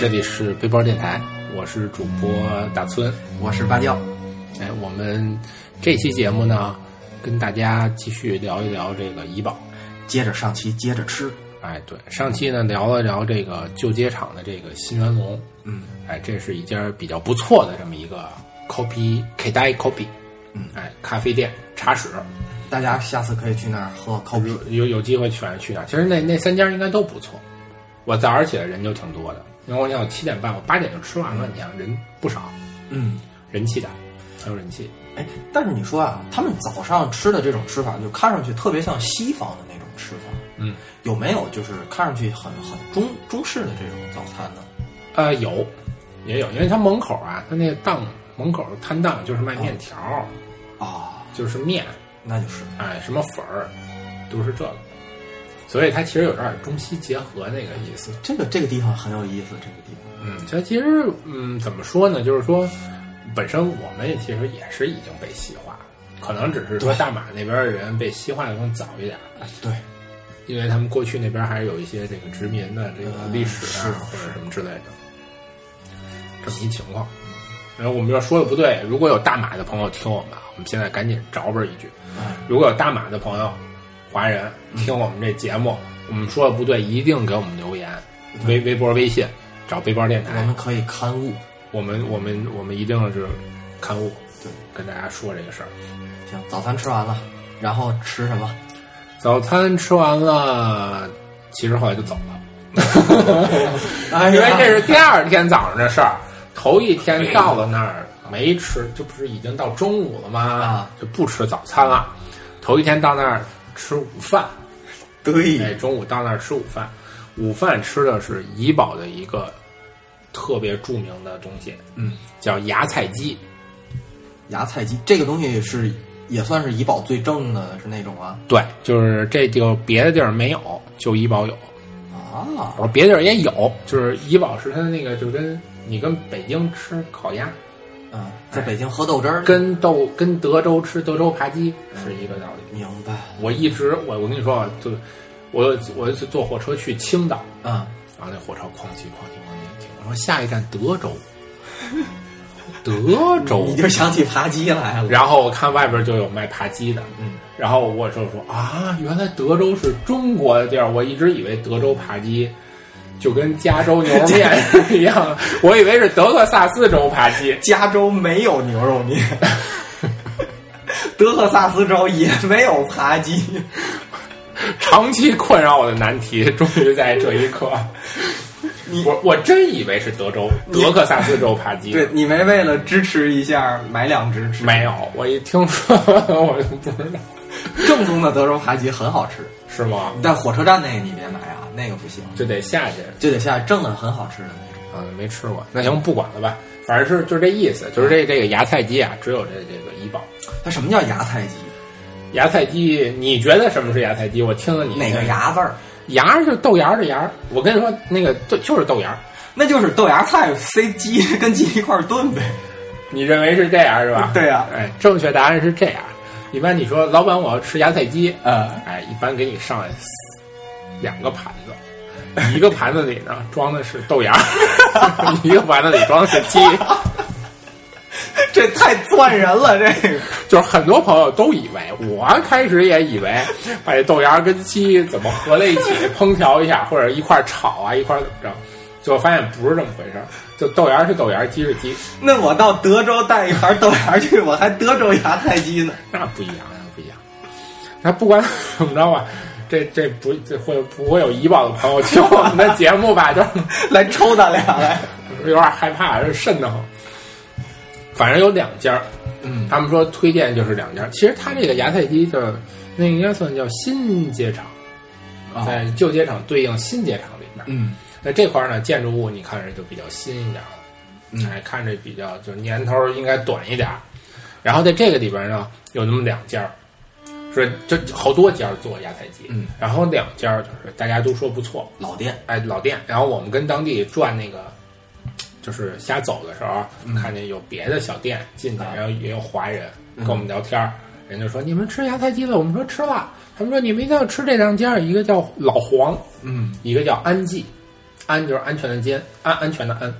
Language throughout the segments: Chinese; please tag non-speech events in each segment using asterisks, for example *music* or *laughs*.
这里是背包电台，我是主播大村。我是芭蕉，哎，我们这期节目呢，跟大家继续聊一聊这个怡宝。接着上期接着吃，哎，对，上期呢聊了聊这个旧街厂的这个新元龙，嗯，哎，这是一家比较不错的这么一个 copy K 代 copy，嗯，哎，咖啡店茶室，大家下次可以去那儿喝 coffee。有有机会反正去那儿。其实那那三家应该都不错。我早上起来人就挺多的，因为我想我七点半，我八点就吃完了，你想人不少，嗯，人气的，很有人气。哎，但是你说啊，他们早上吃的这种吃法，就看上去特别像西方的那种吃法，嗯，有没有就是看上去很很中中式的这种早餐呢？呃，有，也有，因为他门口啊，他那个档门口摊档就是卖面条，啊，就是面，那就是。哎，什么粉儿，都是这个，所以它其实有点中西结合那个意思。这个这个地方很有意思，这个地方，嗯，它其实嗯，怎么说呢？就是说，本身我们也其实也是已经被西化了，可能只是说大马那边的人被西化的更早一点，哎，对，因为他们过去那边还是有一些这个殖民的这个历史啊，是或者什么之类的，这么一情况。然后我们要说的不对，如果有大马的朋友听我们，啊，我们现在赶紧找本一句。哎，如果有大马的朋友，华人听我们这节目，我们说的不对，一定给我们留言，微微博、微信找背包电台我们，可以刊物。我们我们我们一定是刊物，对，跟大家说这个事儿。行，早餐吃完了，然后吃什么？早餐吃完了，其实后来就走了，*laughs* 哎因为这是第二天早上的事儿。头一天到了那儿没吃，这不是已经到中午了吗？啊，就不吃早餐了。头一天到那儿吃午饭，对哎，中午到那儿吃午饭，午饭吃的是怡宝的一个特别著名的东西，嗯，叫芽菜鸡。芽菜鸡这个东西是也算是怡宝最正的是那种啊对，就是这就别的地儿没有，就怡宝有。啊我说别地儿也有，就是怡宝是它的那个，就跟你跟北京吃烤鸭，嗯，在北京喝豆汁儿，跟豆跟德州吃德州扒鸡是一个道理。明白我一直我我跟你说啊，就我我有一次坐火车去青岛，嗯然后那火车哐叽哐叽哐叽停，我说下一站德州，*laughs* 德州，你就想起扒鸡来了，然后我看外边就有卖扒鸡的，嗯，然后我就说啊，原来德州是中国的地儿，我一直以为德州扒鸡就跟加州牛肉面一样，*laughs* 我以为是德克萨斯州扒鸡。加州没有牛肉面，*laughs* 德克萨斯州也没有扒鸡，长期困扰我的难题，终于在这一刻，你我我真以为是德州德克萨斯州扒鸡。对你没为了支持一下买两只吃，没有，我一听说我就不知道，正宗的德州扒鸡很好吃，是吗？但火车站那个你别买啊，那个不行，就得下去。就得下蒸的很好吃的那种。啊，没吃过，那行不管了吧，反正是就是这意思，就是这这个芽菜鸡啊，只有这这个怡宝。它什么叫芽菜鸡？芽菜鸡，你觉得什么是芽菜鸡？我听了你哪个？芽字儿？芽就是豆芽的芽。我跟你说，那个就就是豆芽。那就是豆芽菜塞鸡跟鸡一块儿炖呗。你认为是这样是吧？*laughs* 对呀哎，正确答案是这样。一般你说老板我要吃芽菜鸡，呃，哎，一般给你上两个盘子，*laughs* 一个盘子里呢装的是豆芽，*laughs* 一个盘子里装的是鸡。*laughs* 这太钻人了，这个。就是很多朋友都以为，我开始也以为，把这豆芽跟鸡怎么合在一起烹调一下，或者一块儿炒啊，一块儿怎么着，最后发现不是这么回事儿，就豆芽是豆芽，鸡是鸡，那我到德州带一盘豆芽去，我还德州芽菜鸡呢。那不一样，那不一样。那不管怎么着吧，这这不这会不会有怡宝的朋友听我们的节目吧？就 *laughs* 来抽咱俩来。*laughs* 有点害怕，是瘆得慌。反正有两家儿，嗯他们说推荐就是两家儿。其实他这个芽菜鸡叫那应该算叫新街场，啊在旧街场对应新街场里面。嗯那这块儿呢，建筑物你看着就比较新一点了，嗯哎，看着比较就年头应该短一点儿。然后在这个里边呢，有那么两家儿，是这好多家儿做芽菜鸡，嗯，然后两家儿就是大家都说不错，老店，哎，老店。然后我们跟当地转那个，就是瞎走的时候，看见有别的小店进去，然后也有华人跟我们聊天儿，人就说你们吃芽菜鸡了，我们说吃了。他们说你们一定要吃这两家，一个叫老黄，嗯，一个叫安记，安就是安全的坚，安安全的安，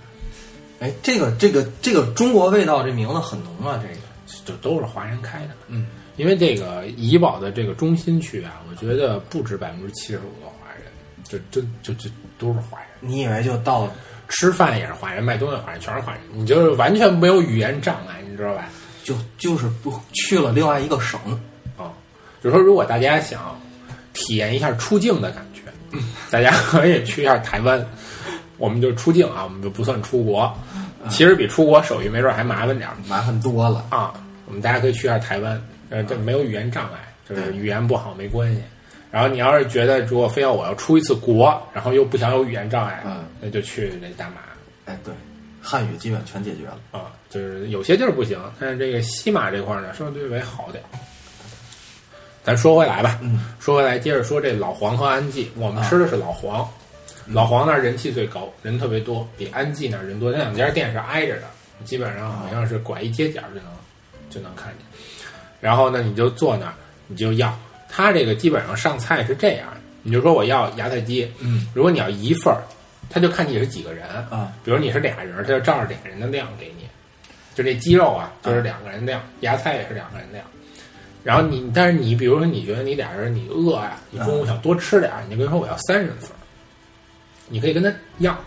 哎，这个这个这个中国味道这名字很浓啊，这个，就都是华人开的。嗯，因为这个怡保的这个中心区啊，我觉得不止百分之七十五的华人，就就就就都是华人。你以为就到吃饭也是华人，卖东西华人，全是华人，你就是完全没有语言障碍，你知道吧？就就是不去了另外一个省，啊、就是说如果大家想体验一下出境的感觉，大家可以去一下台湾。我们就出境啊，我们就不算出国，其实比出国手续没准还麻烦点儿麻烦多了。啊。我们大家可以去一下台湾，呃，这没有语言障碍，就是语言不好没关系。然后你要是觉得如果非要我要出一次国，然后又不想有语言障碍，嗯那就去那大马。哎，对，汉语基本全解决了。啊，就是有些地儿不行，但是这个西马这块儿呢，稍微为好点儿。咱说回来吧，嗯，说回来，接着说这老黄和安记，我们吃的是老黄，老黄那儿人气最高，人特别多，比安记那儿人多。那两家店是挨着的，基本上好像是拐一街角就能就能看见。然后呢，你就坐那儿，你就要。他这个基本上上菜是这样，你就说我要芽菜鸡，嗯，如果你要一份儿，他就看你是几个人，啊，比如你是俩人，他就照着俩人的量给你，就这鸡肉啊，就是两个人量，芽菜也是两个人量。然后你，但是你比如说你觉得你俩人你饿呀、你中午想多吃点儿，你就跟他说我要三人份儿，你可以跟他要。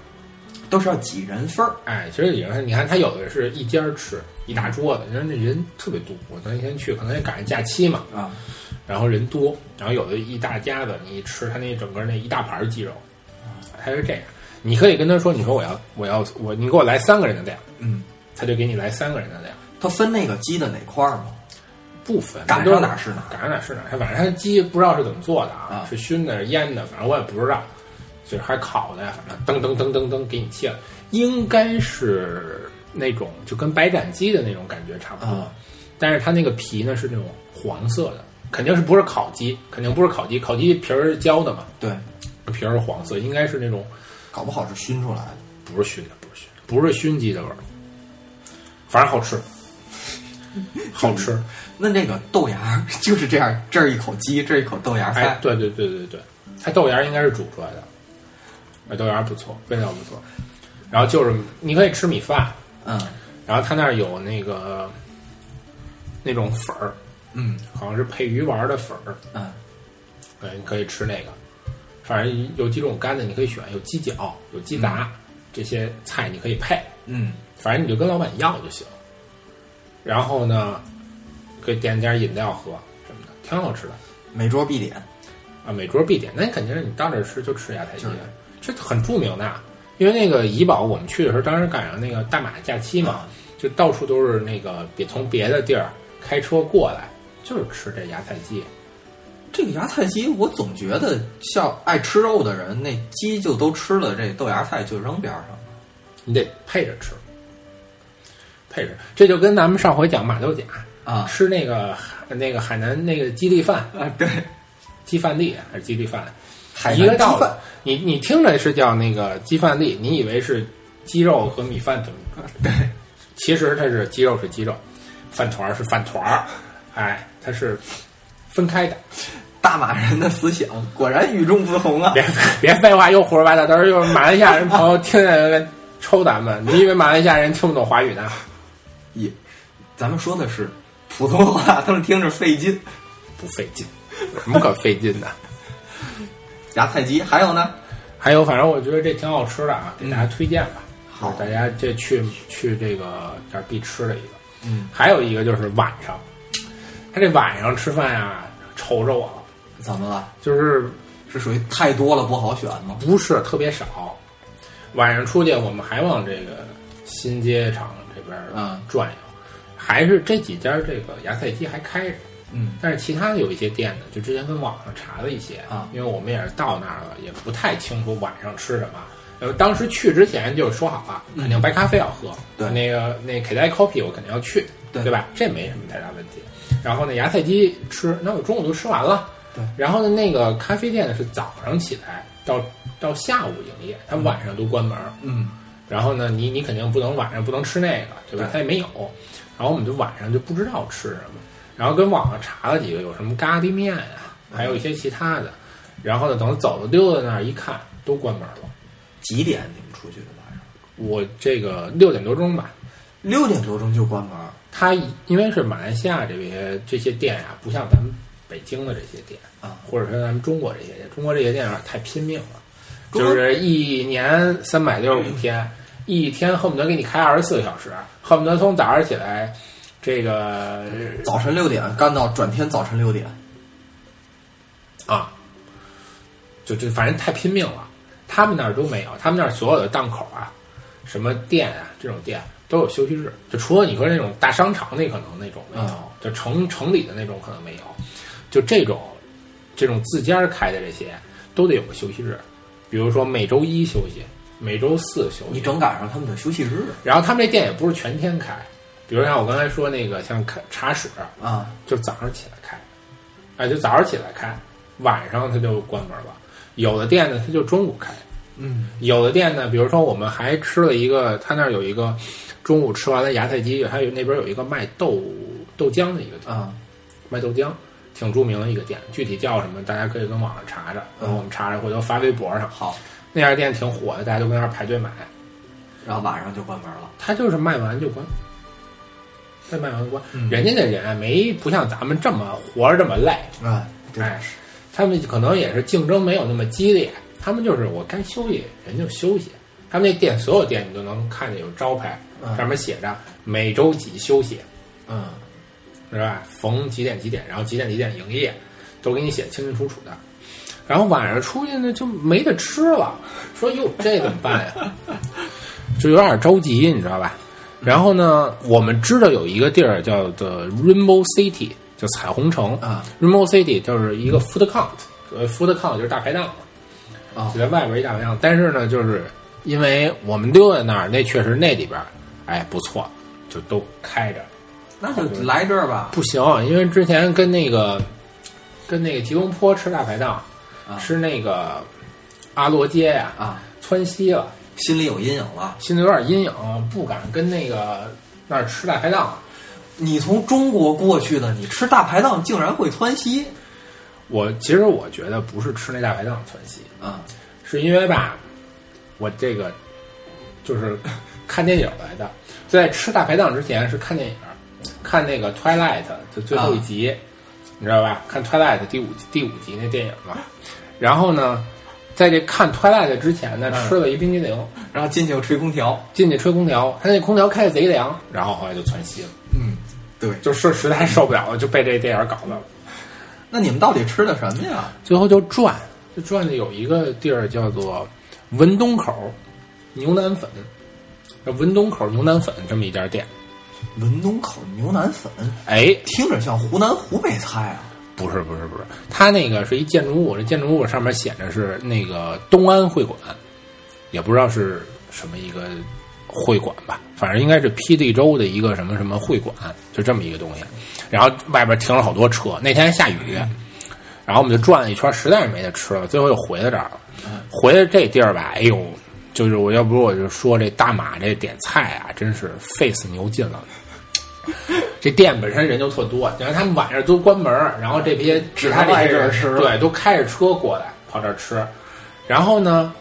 都是要几人份儿。哎，其实也是，你看他有的是一家儿吃一大桌子，人家那人特别多。我那天去，可能也赶上假期嘛，啊，然后人多，然后有的一大家子，你一吃他那整个那一大盘儿鸡肉，他是这样。你可以跟他说，你说我要我要我，你给我来三个人的量，嗯，他就给你来三个人的量。它分那个鸡的哪块儿吗？不分，赶上哪儿是哪儿赶上哪儿是哪儿。他反正他鸡不知道是怎么做的啊，啊是熏的、是腌的，反正我也不知道，就是还烤的呀，反正噔噔噔噔噔给你切了，应该是那种就跟白斩鸡的那种感觉差不多，啊。但是它那个皮呢是那种黄色的，肯定是不是烤鸡，肯定不是烤鸡，烤鸡皮儿是焦的嘛，对，皮儿是黄色，应该是那种搞不好是熏出来的。不是熏的，不是熏，不是熏鸡的味儿，反正好吃，*laughs* 好吃。那那个豆芽就是这样，这儿一口鸡，这儿一口豆芽哎菜，，对对对对对，它豆芽应该是煮出来的，哎，豆芽不错，味道不错。然后就是你可以吃米饭，嗯然后他那儿有那个那种粉儿，嗯好像是配鱼丸儿的粉儿，嗯对，你可以吃那个。反正有几种干的你可以选，有鸡脚，有鸡杂，这些菜你可以配。嗯，反正你就跟老板要就行。然后呢，可以点点饮料喝什么的，挺好吃的。每桌必点。啊，每桌必点，那肯定是你到这儿吃就吃芽菜鸡就是，这很著名的。因为那个怡保，我们去的时候，当时赶上那个大马假期嘛，就到处都是那个别从别的地儿开车过来，就是吃这芽菜鸡。这个芽菜鸡，我总觉得像爱吃肉的人，那鸡就都吃了，这豆芽菜就扔边上了。你得配着吃，配着，这就跟咱们上回讲马六甲啊吃那个那个海南那个鸡粒饭，啊，对，鸡饭粒还是鸡粒饭，海一个道理南鸡饭。。你你听着是叫那个鸡饭粒，你以为是鸡肉和米饭怎么？*laughs* 对，其实它是鸡肉是鸡肉，饭团儿是饭团儿，哎，它是分开的。大马人的思想果然与众不同啊！*laughs* 别别废话，又胡说八道，到时候又是马来西亚人朋友听见抽咱们。你以为马来西亚人听不懂华语呢？*laughs* 也，咱们说的是普通话，他们听着费劲。不费劲，有什么可费劲的？芽菜鸡还有呢？还有，反正我觉得这挺好吃的啊，给大家推荐吧。好大家这去去这个这儿必吃的一个。嗯，还有一个就是晚上，他这晚上吃饭呀，愁着我了，怎么了？就是是属于太多了不好选吗？不是特别少。晚上出去，我们还往这个新街场这边儿嗯转悠，还是这几家这个芽菜鸡还开着。嗯但是其他的有一些店呢，就之前跟网上查了一些啊，因为我们也是到那儿了，也不太清楚晚上吃什么。呃，当时去之前就说好了，肯定白咖啡要喝。对那个那 K 代 Coffee 我肯定要去，对对吧？这没什么太大问题。然后呢，芽菜鸡吃，那我中午都吃完了。对。然后呢，那个咖啡店呢是早上起来到到下午营业，它晚上都关门。嗯然后呢，你你肯定不能晚上不能吃那个，对吧？对它也没有。然后我们就晚上就不知道吃什么，然后跟网上查了几个，有什么咖喱面呀、还有一些其他的。然后呢，等走了溜达那儿一看，都关门了。几点你们出去的晚上？我这个六点多钟吧，六点多钟就关门。它因为是马来西亚这些这些店呀、不像咱们北京的这些店啊，或者说咱们中国这些店，中国这些店有点太拼命了，就是一年三百六十五天，一天恨不得给你开二十四个小时，恨不得从早上起来，这个早晨六点干到转天早晨六点。啊，就就反正太拼命了。他们那儿都没有，他们那儿所有的档口啊，什么店啊，这种店都有休息日。就除了你说那种大商场，那可能那种没有，嗯就城城里的那种可能没有。就这种这种自家开的这些，都得有个休息日。比如说每周一休息，每周四休息。你正赶上他们的休息日然后他们这店也不是全天开，比如像我刚才说那个像开茶室，啊，就早上起来开，哎，就早上起来开，晚上它就关门了。有的店呢，它就中午开；嗯有的店呢，比如说我们还吃了一个，他那儿有一个中午吃完了芽菜鸡，还有那边有一个卖豆豆浆的一个店，啊，卖豆浆，挺著名的一个店，具体叫什么，大家可以跟网上查查，然后我们查查，回头发微博上。好，那家店挺火的，大家都跟那儿排队买。然后晚上就关门了。他就是卖完就关，再卖完关。嗯人家的人啊，没不像咱们这么活着这么累，啊，这哎，他们可能也是竞争没有那么激烈，他们就是我该休息人就休息。他们那店所有店你都能看见有招牌，嗯上面写着每周几休息，嗯是吧？逢几点几点，然后几点几点营业，都给你写清清楚楚的。然后晚上出去呢就没得吃了，说哟这怎么办呀？*laughs* 就有点着急，你知道吧？然后呢，我们知道有一个地儿叫做 Rainbow City，就彩虹城。啊 Rainbow City 就是一个 food count，呃，food count 就是大排档嘛，啊就在外边一大排档。但是呢，就是因为我们溜在那儿，那确实那里边，哎不错，就都开着。那就来这儿吧。不行，因为之前跟那个跟那个吉隆坡吃大排档，啊吃那个阿罗街呀、啊，窜稀了，心里有阴影了。心里有点阴影，不敢跟那个那儿吃大排档。你从中国过去的，你吃大排档竟然会窜稀我其实我觉得不是吃那大排档窜稀，啊？是因为吧，我这个就是看电影来的，在吃大排档之前是看电影，看那个 Twilight 的最后一集，你知道吧？看 Twilight 第五第五集那电影嘛。然后呢，在这看 Twilight 之前呢，嗯吃了一冰激凌，然后进去又吹空调。进去吹空调，他那空调开的贼凉，然后后来就窜稀了，嗯，对。就是实在受不了了，就被这电影搞的。那你们到底吃的什么呀？最后就转，就转的有一个地儿叫做文东口牛腩粉，文东口牛腩粉这么一家店。文东口牛腩粉，哎，听着像湖南湖北菜啊。不是不是不是，它那个是一建筑物，这建筑物上面写着是那个东安会馆，也不知道是什么一个会馆吧，反正应该是霹雳州的一个什么什么会馆，就这么一个东西。然后外边停了好多车，那天还下雨，然后我们就转了一圈，实在是没得吃了，最后又回到这儿了。回到这地儿吧，哎呦，就是我要不是我就说这大马这点菜啊，真是费死牛劲了。这店本身人就特多，然后他们晚上都关门儿，然后这些其他这些人只能外边吃对都开着车过来跑这儿吃，然后呢，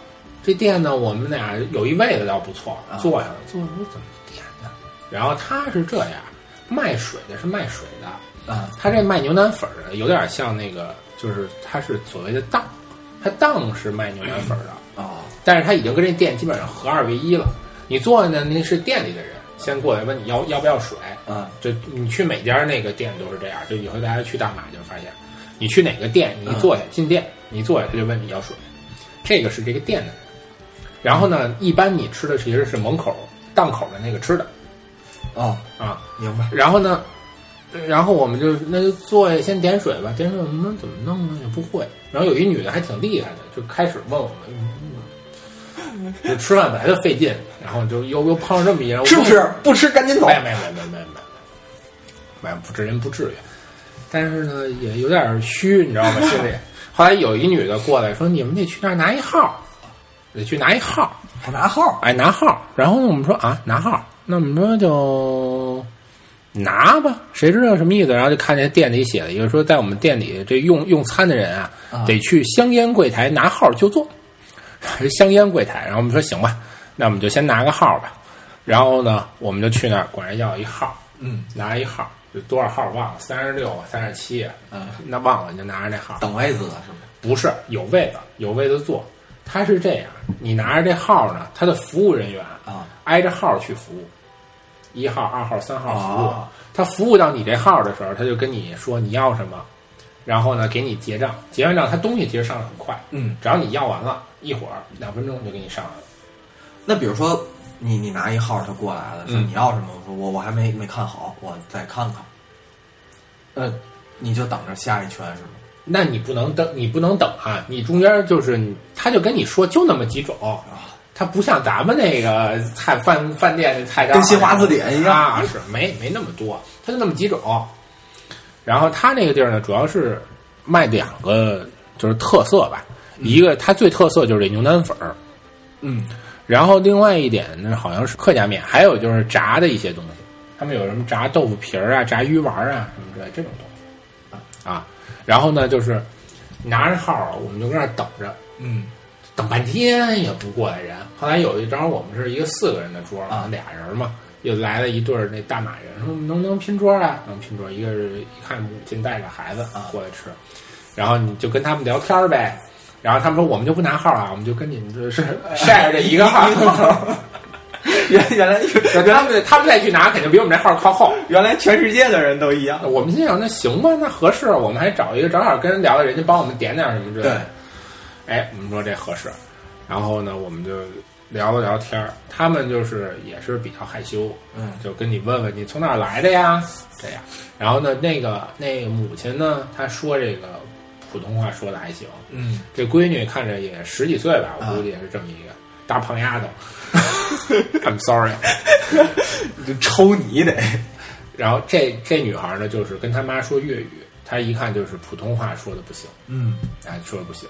这店呢我们俩有一位子倒不错，啊坐下了，坐下我说怎么点呢？然后他是这样，卖水的是卖水的，啊他这卖牛腩粉儿的有点像那个，就是他是所谓的档，他档是卖牛腩粉儿的，哦但是他已经跟这店基本上合二为一了。你坐的那是店里的人，先过来问你要要不要水，啊就你去每家那个店都是这样，就以后大家去大马就发现，你去哪个店，你一坐下进店，你一坐下他就问你要水，这个是这个店的人。然后呢，一般你吃的其实是门口档口的那个吃的哦，啊，明白。然后呢，然后我们就那就坐下先点水吧，点水我们怎么弄呢？也不会。然后有一女的还挺厉害的，就开始问我们，嗯 *laughs* 就吃饭本来就费劲，然后就又又碰上这么一人，吃不吃？不吃赶紧走没。没没没没没没，没不至人不至于，但是呢也有点虚，你知道吗？心里。*laughs* 后来有一女的过来说：“你们得去那儿拿一号，得去拿一号。”还拿号？哎，拿号。然后呢，我们说啊，拿号。那我们说就拿吧，谁知道什么意思？然后就看见店里写了一个说，在我们店里这用用餐的人啊，啊得去香烟柜台拿号就坐。香烟柜台，然后我们说行吧，那我们就先拿个号吧。然后呢，我们就去那儿，管人要一号，嗯拿一号，就多少号忘了，三十六、三十七，嗯，那忘了，你就拿着那号。等位子的是吗？不是有位子，有位子坐。他是这样，你拿着这号呢，他的服务人员啊，挨着号去服务，一号、二号、三号服务。哦他服务到你这号的时候，他就跟你说你要什么，然后呢给你结账。结完账，他东西其实上的很快，嗯，只要你要完了，一会儿两分钟就给你上来了。那比如说你你拿一号，他过来了，说嗯你要什么？我说我我还没没看好，我再看看。呃，你就等着下一圈是吗？那你不能等，你不能等啊！你中间就是，他就跟你说就那么几种，他不像咱们那个菜饭饭店的菜单，跟新华字典一样啊，是没没那么多，他就那么几种。然后他那个地儿呢，主要是卖两个就是特色吧，一个它最特色就是这牛腩粉儿，嗯，然后另外一点呢，好像是客家面，还有就是炸的一些东西，他们有什么炸豆腐皮儿啊、炸鱼丸儿啊什么之类这种东西啊。然后呢，就是拿着号儿，我们就搁那儿等着，嗯，等半天也不过来人。后来有一正好我们是一个四个人的桌啊俩人嘛，又来了一对儿那大马人，说能不能拼桌啊？能拼桌，一个是一看母亲带着孩子啊过来吃，然后你就跟他们聊天儿呗。然后他们说我们就不拿号啊，我们就跟你们就是晒着这一个号。*laughs* 原 *laughs* 原来他们他们再去拿，肯定比我们这号靠后。原来全世界的人都一样。我们心想，那行吧，那合适。我们还找一个正好跟人聊聊，人家帮我们点点什么之类的。，哎，我们说这合适，然后呢，我们就聊了聊天儿。他们就是也是比较害羞，嗯就跟你问问你从哪儿来的呀，这样。然后呢，那个那个母亲呢，她说这个普通话说的还行。嗯，这闺女看着也十几岁吧，我啊估计也是这么一个大胖丫头。*laughs* I'm sorry。就抽你得。然后这这女孩呢，就是跟她妈说粤语，她一看就是普通话说的不行，嗯，哎，说的不行。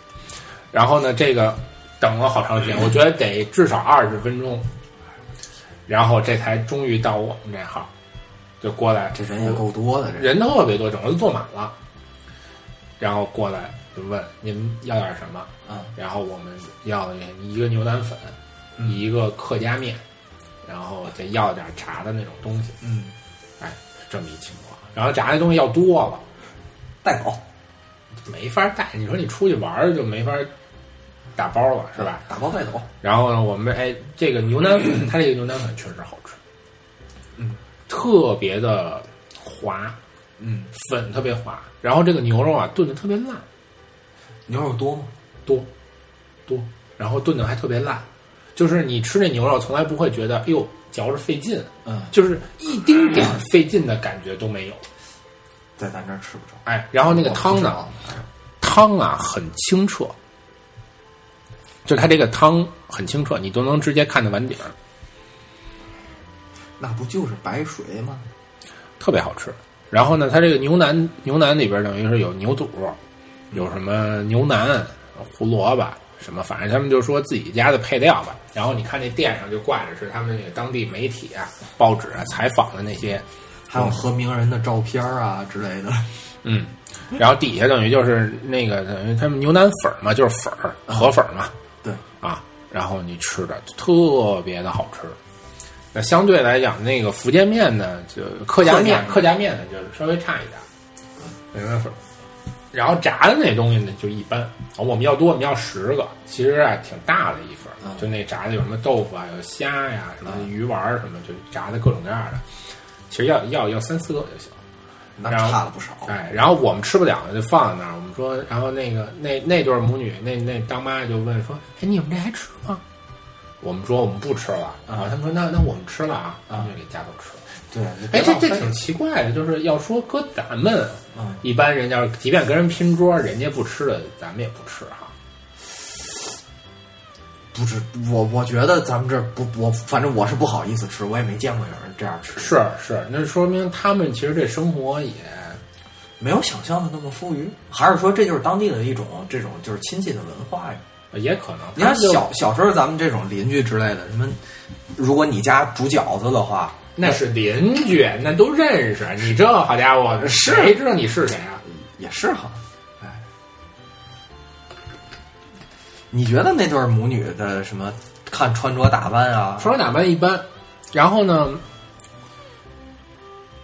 然后呢，这个等了好长时间，我觉得得至少二十分钟，然后这才终于到我们这号，就过来，这人也够多的，这人特别多，整个都坐满了。然后过来就问你们要点什么，啊，然后我们要了一个牛腩粉，嗯一个客家面，然后再要点炸的那种东西，嗯，哎，这么一情况。然后炸的东西要多了，带走没法带。你说你出去玩就没法打包了，是吧？打包带走。然后呢，我们哎，这个牛腩粉，*clears throat* 它这个牛腩粉确实好吃，嗯，特别的滑，嗯，粉特别滑。然后这个牛肉啊炖的特别烂，牛肉多吗？多多，然后炖的还特别烂，就是你吃这牛肉从来不会觉得哎呦嚼着费劲，嗯，就是一丁点儿费劲的感觉都没有。在咱这儿吃不着。哎，然后那个汤呢，汤啊很清澈，就它这个汤很清澈，你都能直接看到碗底儿，那不就是白水吗？特别好吃。然后呢，它这个牛腩牛腩里边等于是有牛肚，有什么牛腩、胡萝卜什么，反正他们就说自己家的配料吧。然后你看那店上就挂着是他们那个当地媒体啊、报纸啊采访的那些，还有和名人的照片啊之类的。嗯，然后底下等于就是那个等于他们牛腩粉嘛，就是粉儿河粉嘛，对，啊，然后你吃的特别的好吃。那相对来讲，那个福建面呢，就客家面，客家面呢就是稍微差一点，没办法。然后炸的那东西呢就一般，我们要多，我们要十个，其实啊挺大的一份就那炸的有什么豆腐啊，有虾呀、什么鱼丸儿什么，就炸的各种各样的。其实要要要三四个就行。那然后差了不少。哎，然后我们吃不了就放在那儿。我们说，然后那个那那对母女，那那当妈就问说：“哎，你们这还吃吗？”我们说我们不吃了。然后他们说：“那那我们吃了啊。”然后就给夹走吃了。对，哎，这这挺奇怪的，就是要说搁咱们嗯，一般人要是即便跟人拼桌，人家不吃的，咱们也不吃哈。不是我，我觉得咱们这儿不，我反正我是不好意思吃，我也没见过有人这样吃，是是，那说明他们其实这生活也没有想象的那么富裕，还是说这就是当地的一种这种就是亲戚的文化呀？也可能。你看小小时候咱们这种邻居之类的，什么，如果你家煮饺子的话，那是邻居，那都认识。你这好家伙，是谁知道你是谁啊？也是哈，你觉得那对母女的什么看穿着打扮啊？穿着打扮一般，然后呢，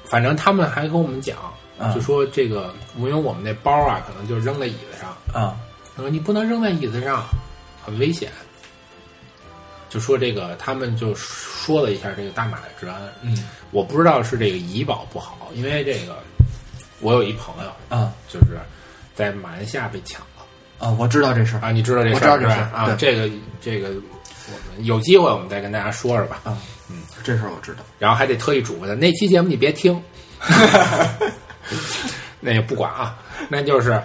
反正他们还跟我们讲，嗯就说这个，因为我们那包啊，可能就扔在椅子上，啊，他说你不能扔在椅子上，很危险。就说这个，他们就说了一下这个大马的治安。嗯我不知道是这个怡保不好，因为这个我有一朋友，啊就是在马来西亚被抢了啊，我知道这事儿啊，你知道这我知道事儿是吧？啊，这事儿对这个这个，我们有机会我们再跟大家说说吧。啊，嗯，这事儿我知道。然后还得特意嘱咐他，那期节目你别听，*laughs* 那也不管啊，那就是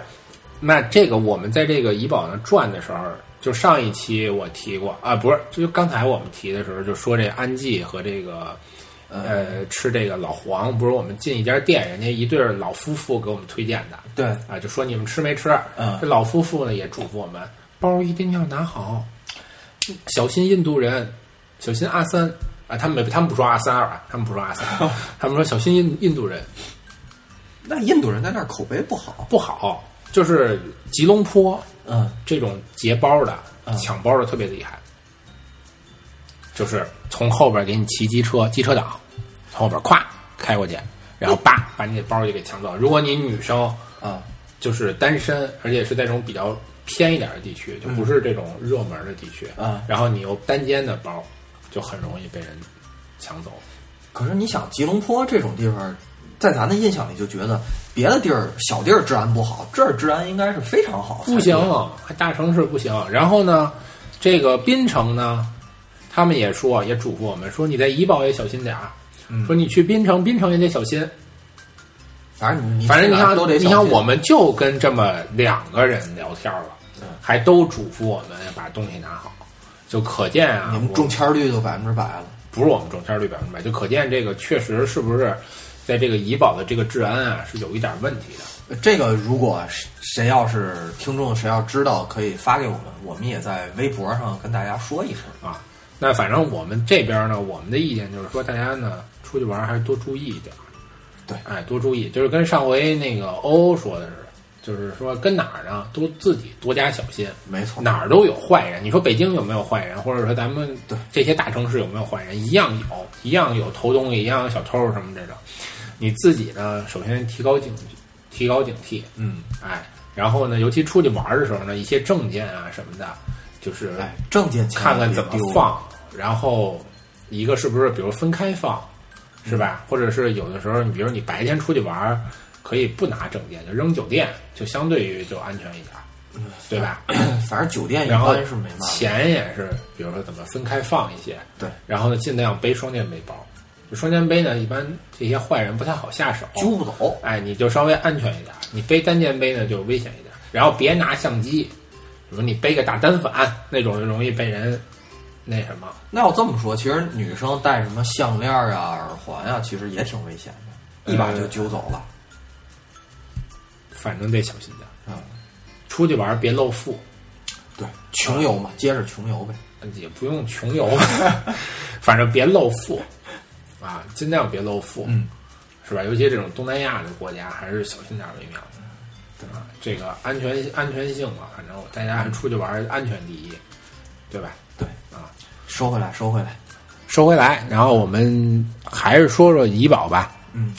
那这个我们在这个怡宝上转的时候，就上一期我提过啊，不是，就刚才我们提的时候就说这安记和这个。呃，吃这个老黄，不是我们进一家店，人家一对老夫妇给我们推荐的。对，啊，就说你们吃没吃？嗯。这老夫妇呢也嘱咐我们，包一定要拿好，小心印度人，小心阿三。啊，他们没他们不说阿三二啊，他们不说阿三，*laughs* 他们说小心印印度人。那印度人在那儿口碑不好。不好，就是吉隆坡嗯。这种劫包的、嗯。抢包的特别厉害，就是从后边给你骑机车，机车党。从后边咵开过去，然后叭把你的包就给抢走。如果你女生啊就是单身，而且是在这种比较偏一点的地区，就不是这种热门的地区，啊，然后你又单肩的包，就很容易被人抢走。可是你想，吉隆坡这种地方，在咱的印象里就觉得别的地儿小地儿治安不好，这儿治安应该是非常好。不行，还大城市不行。然后呢，这个槟城呢，他们也说，也嘱咐我们说，你在怡保也小心点儿。嗯说你去滨城，滨城也得小心。反正你反正你想都得，你想，小心我们就跟这么两个人聊天了，嗯还都嘱咐我们把东西拿好，就可见啊，你们中签率都百分之百了。不是我们中签率百分之百，就可见这个确实是不是在这个怡保的这个治安啊是有一点问题的。这个如果谁谁要是听众，谁要知道，可以发给我们，我们也在微博上跟大家说一声。啊。那反正我们这边呢，我们的意见就是说，大家呢出去玩还是多注意一点。对哎，多注意，就是跟上回那个欧欧说的似的，就是说跟哪儿呢都自己多加小心，没错，哪儿都有坏人。你说北京有没有坏人，或者说咱们对这些大城市有没有坏人？一样有，一样有偷东西，一样有小偷什么这种。你自己呢，首先提高警提高警惕，嗯，哎，然后呢，尤其出去玩的时候呢，一些证件啊什么的，就是哎，证件看看怎么。放，然后一个是不是比如分开放，是吧？或者是有的时候，你比如你白天出去玩儿，可以不拿证件，就扔酒店，就相对于就安全一点，对吧？*clears throat* 反正酒店一般是没嘛。钱也是，比如说怎么分开放一些，对，然后呢，尽量背双肩背包。就双肩背呢，一般这些坏人不太好下手，揪不走。哎，你就稍微安全一点。你背单肩背呢，就危险一点。然后别拿相机，比如你背个大单反那种，就容易被人那什么。那要这么说，其实女生戴什么项链啊、耳环啊，其实也挺危险的，一把就揪走了。反正得小心点。嗯，出去玩别露富，对，穷游嘛，接着穷游呗。也不用穷游，*laughs* 反正别露富啊，尽量别露富，嗯，是吧？尤其这种东南亚的国家，还是小心点为妙。对吧？这个安全安全性嘛，反正大家出去玩安全第一，对吧？收回来，收回来。收回来，然后我们还是说说怡宝吧。嗯，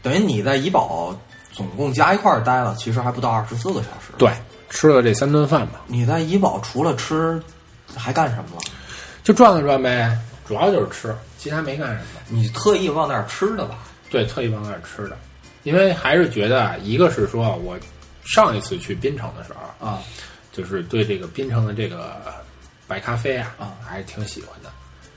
等于你在怡宝总共加一块儿待了，其实还不到二十四个小时。对，吃了这三顿饭吧，你在怡宝除了吃，还干什么了？就转了转呗，主要就是吃，其他没干什么。你特意往那儿吃的吧？对，特意往那儿吃的，因为还是觉得啊，一个是说我上一次去槟城的时候，啊，就是对这个槟城的这个白咖啡啊，啊还是挺喜欢的。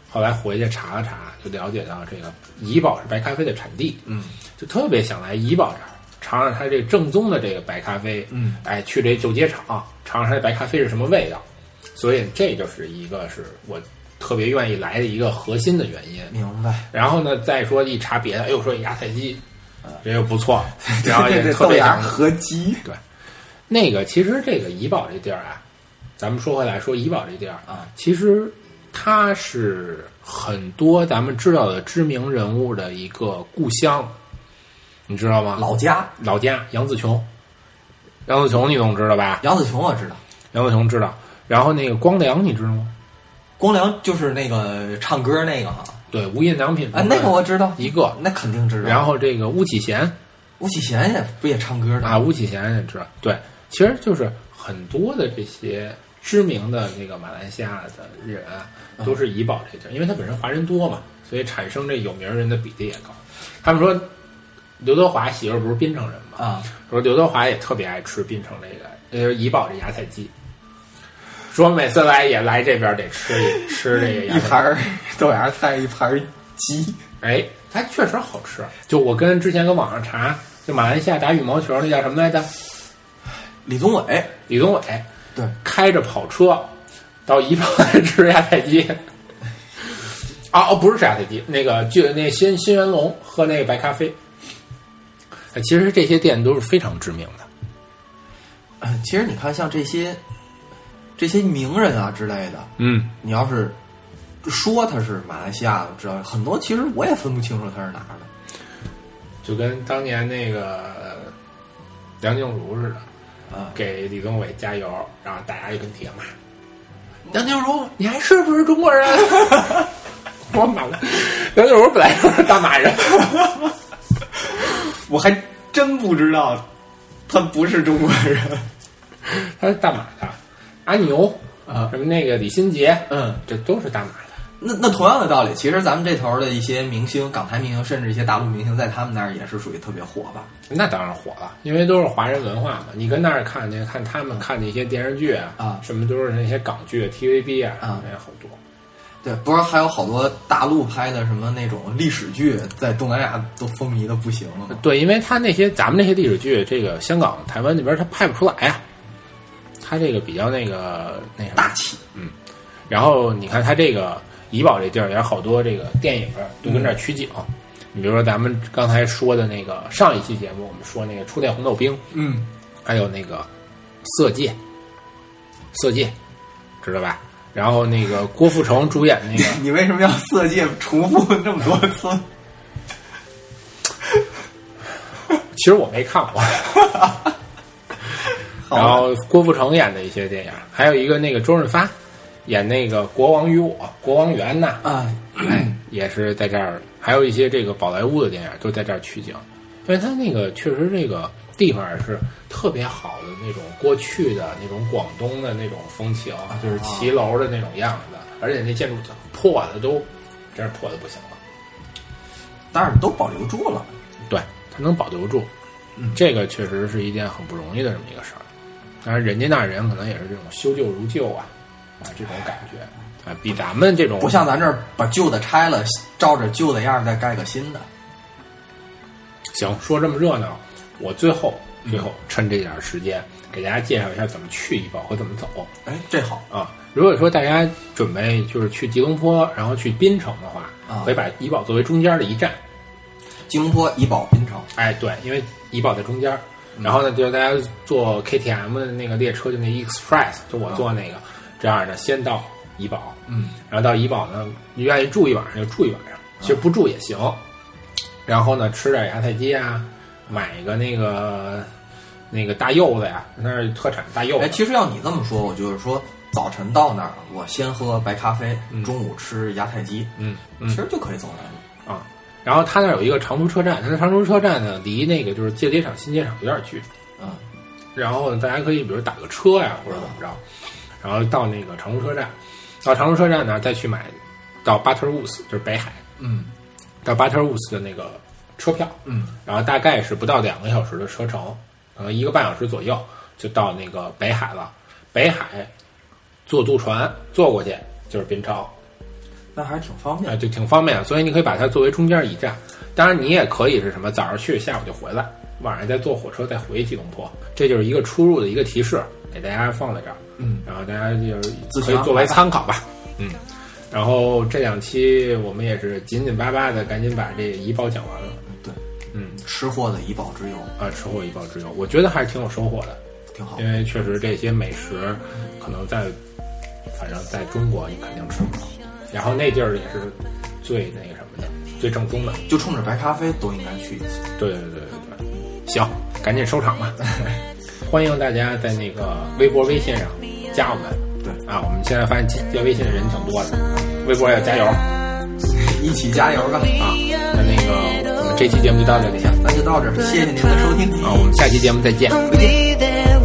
后来回去查了查，就了解到这个怡宝是白咖啡的产地，嗯就特别想来怡宝这儿尝尝它这正宗的这个白咖啡。嗯，哎，去这旧街厂尝尝它的白咖啡是什么味道。所以这就是一个是我特别愿意来的一个核心的原因。明白。然后呢，再说一查别的，哎呦，说芽菜鸡，这又不错，*laughs* 然后也这特别想合鸡对那个其实这个怡宝这地儿啊，咱们说回来说怡宝这地儿啊，其实它是很多咱们知道的知名人物的一个故乡，你知道吗？老家老家杨紫琼，杨紫琼你总知道吧？杨紫琼我知道，杨紫琼知道。然后那个光良你知道吗？光良就是那个唱歌那个哈，对，无印良品啊，那个我知道，一个。那肯定知道。然后这个巫启贤巫启贤也不也唱歌的啊，巫启贤也知道。对，其实就是很多的这些知名的那个马来西亚的人啊，都是怡保这地儿，因为他本身华人多嘛，所以产生这有名人的比例也高。他们说刘德华媳妇儿不是槟城人嘛，啊，说刘德华也特别爱吃槟城这个呃怡保这芽菜鸡，说每次来也来这边得吃一 *laughs* 吃这个芽菜鸡。儿豆芽菜，一盘鸡，哎，它确实好吃。就我跟之前跟网上查，就马来西亚打羽毛球那叫什么来着？李宗伟，李宗伟对，开着跑车到怡保来吃芽菜鸡。啊哦，不是吃芽菜鸡，那个就那新新元龙喝那个白咖啡。哎，其实这些店都是非常知名的。呃其实你看像这些这些名人啊之类的，嗯，你要是说他是马来西亚的，知道很多其实我也分不清楚他是哪儿的就跟当年那个呃梁静茹似的，啊。给李宗伟加油，然后大家就跟底下骂：“梁静茹，你还是不是中国人？” *laughs* 我妈的，梁静茹本来就是大马人，*laughs* 我还真不知道他不是中国人。*laughs* 他是大马的。阿牛啊什么那个李心洁，嗯，这都是大马的。那那同样的道理，其实咱们这头的一些明星，港台明星，甚至一些大陆明星，在他们那儿也是属于特别火吧？那当然火了，因为都是华人文化嘛。你跟那儿看那看他们看那些电视剧啊，啊什么都是那些港剧、TVB 啊，啊也好多。对，不是还有好多大陆拍的什么那种历史剧，在东南亚都风靡的不行了？对，因为他那些咱们那些历史剧，这个香港、台湾那边他拍不出来呀、他这个比较那个那大气，嗯然后你看他这个怡宝这地儿也有好多这个电影儿都跟这儿取景。你比如说咱们刚才说的那个上一期节目，我们说那个初恋红豆冰，嗯，还有那个色戒，色戒，知道吧？然后那个郭富城主演那个你为什么要色戒重复这么多次？*laughs* 其实我没看过。*laughs* 然后郭富城演的一些电影，还有一个那个周润发演那个《国王与我》《国王园》呐，啊，也是在这儿，还有一些这个宝莱坞的电影都在这儿取景，因为它那个确实这个地方是特别好的那种过去的那种广东的那种风情，就是骑楼的那种样子，而且那建筑破的都真是破的不行了。当然都保留住了。对，它能保留住，嗯这个确实是一件很不容易的这么一个事儿。当然，人家那儿人可能也是这种修旧如旧啊，啊这种感觉啊，比咱们这种不像咱这儿把旧的拆了，照着旧的样儿再盖个新的。行，说这么热闹，我最后最后趁这点儿时间给大家介绍一下怎么去怡保和怎么走哎，这好，啊。如果说大家准备就是去吉隆坡，然后去槟城的话，啊可以把怡保作为中间的一站。吉隆坡、怡保、槟城，哎，对，因为怡保在中间儿，然后呢，就是大家坐 KTM 的那个列车，就那 Express，就我坐那个，这样呢先到怡保，嗯，然后到怡保呢，你愿意住一晚上就住一晚上，其实不住也行。然后呢，吃点芽菜鸡啊，买一个那个那个大柚子呀，那儿特产大柚哎，子。其实要你这么说，我就是说，早晨到那儿，我先喝白咖啡，嗯中午吃芽菜鸡，嗯嗯其实就可以走来了。啊，然后他那儿有一个长途车站，他的长途车站呢，离那个就是界街场新街场有点距离。嗯，然后大家可以比如打个车呀，或者怎么着，然后到那个长途车站，到长途车站呢再去买到巴特乌斯，就是北海，嗯到巴特乌斯的那个车票，嗯，然后大概是不到两个小时的车程，可能一个半小时左右就到那个北海了。北海坐渡船坐过去就是滨超，那还是挺方便啊，。就挺方便的，所以你可以把它作为中间一站。当然，你也可以是什么早上去，下午就回来，晚上再坐火车再回吉隆坡，这就是一个出入的一个提示，给大家放在这儿。嗯，然后大家就自可以作为参考吧。嗯，然后这两期我们也是紧紧巴巴的，赶紧把这怡宝讲完了。对，嗯，吃货的怡宝之友啊，吃货怡宝之友，我觉得还是挺有收获的，挺好。因为确实这些美食可能在，反正在中国你肯定吃不到，然后那地儿也是最那个什么的，最正宗的。就冲着白咖啡都应该去一次。对对对对对，行，赶紧收场吧。*laughs* 欢迎大家在那个微博、微信上加我们。对啊，我们现在发现加微信的人挺多的，微博也加油啊！*laughs* 一起加油吧啊！那那个我们这期节目就到这里咱就到这儿，谢谢您的收听。啊，我们下期节目再见。Be there